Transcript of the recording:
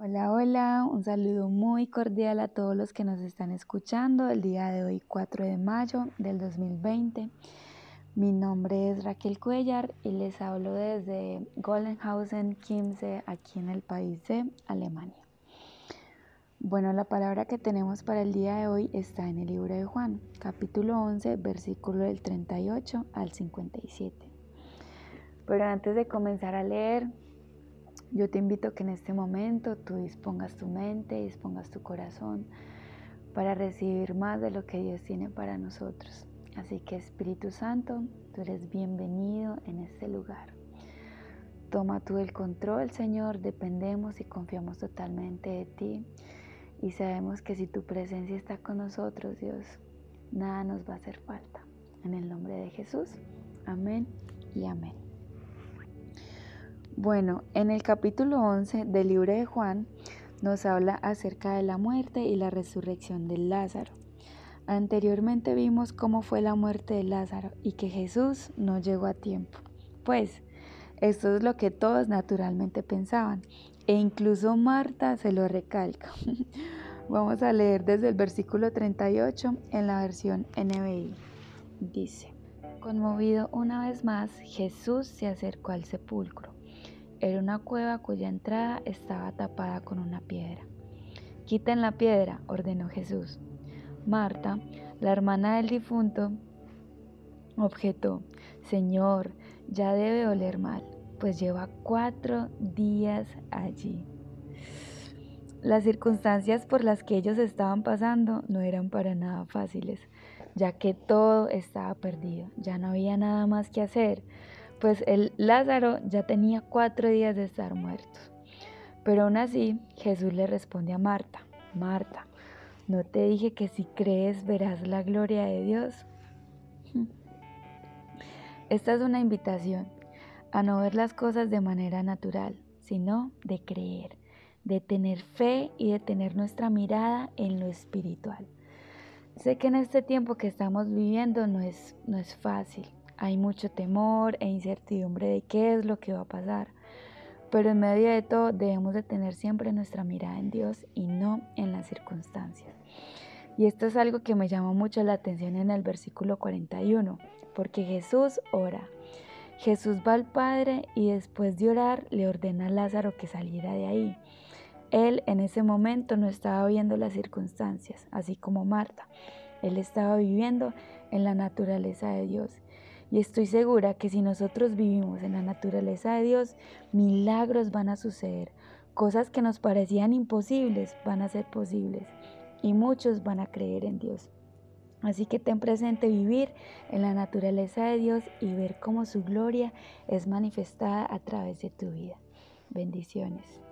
Hola, hola, un saludo muy cordial a todos los que nos están escuchando el día de hoy, 4 de mayo del 2020. Mi nombre es Raquel Cuellar y les hablo desde Goldenhausen, Kimse, aquí en el país de Alemania. Bueno, la palabra que tenemos para el día de hoy está en el libro de Juan, capítulo 11, versículo del 38 al 57. Pero antes de comenzar a leer, yo te invito a que en este momento tú dispongas tu mente, dispongas tu corazón para recibir más de lo que Dios tiene para nosotros. Así que Espíritu Santo, tú eres bienvenido en este lugar. Toma tú el control, Señor, dependemos y confiamos totalmente de ti. Y sabemos que si tu presencia está con nosotros, Dios, nada nos va a hacer falta. En el nombre de Jesús, amén y amén. Bueno, en el capítulo 11 del libro de Juan nos habla acerca de la muerte y la resurrección de Lázaro. Anteriormente vimos cómo fue la muerte de Lázaro y que Jesús no llegó a tiempo. Pues esto es lo que todos naturalmente pensaban e incluso Marta se lo recalca. Vamos a leer desde el versículo 38 en la versión NBI. Dice, conmovido una vez más, Jesús se acercó al sepulcro era una cueva cuya entrada estaba tapada con una piedra. Quiten la piedra, ordenó Jesús. Marta, la hermana del difunto, objetó, Señor, ya debe oler mal, pues lleva cuatro días allí. Las circunstancias por las que ellos estaban pasando no eran para nada fáciles, ya que todo estaba perdido, ya no había nada más que hacer pues el Lázaro ya tenía cuatro días de estar muerto. Pero aún así Jesús le responde a Marta, Marta, ¿no te dije que si crees verás la gloria de Dios? Esta es una invitación a no ver las cosas de manera natural, sino de creer, de tener fe y de tener nuestra mirada en lo espiritual. Sé que en este tiempo que estamos viviendo no es, no es fácil, hay mucho temor e incertidumbre de qué es lo que va a pasar. Pero en medio de todo debemos de tener siempre nuestra mirada en Dios y no en las circunstancias. Y esto es algo que me llama mucho la atención en el versículo 41, porque Jesús ora. Jesús va al Padre y después de orar le ordena a Lázaro que saliera de ahí. Él en ese momento no estaba viendo las circunstancias, así como Marta. Él estaba viviendo en la naturaleza de Dios y estoy segura que si nosotros vivimos en la naturaleza de Dios, milagros van a suceder. Cosas que nos parecían imposibles van a ser posibles. Y muchos van a creer en Dios. Así que ten presente vivir en la naturaleza de Dios y ver cómo su gloria es manifestada a través de tu vida. Bendiciones.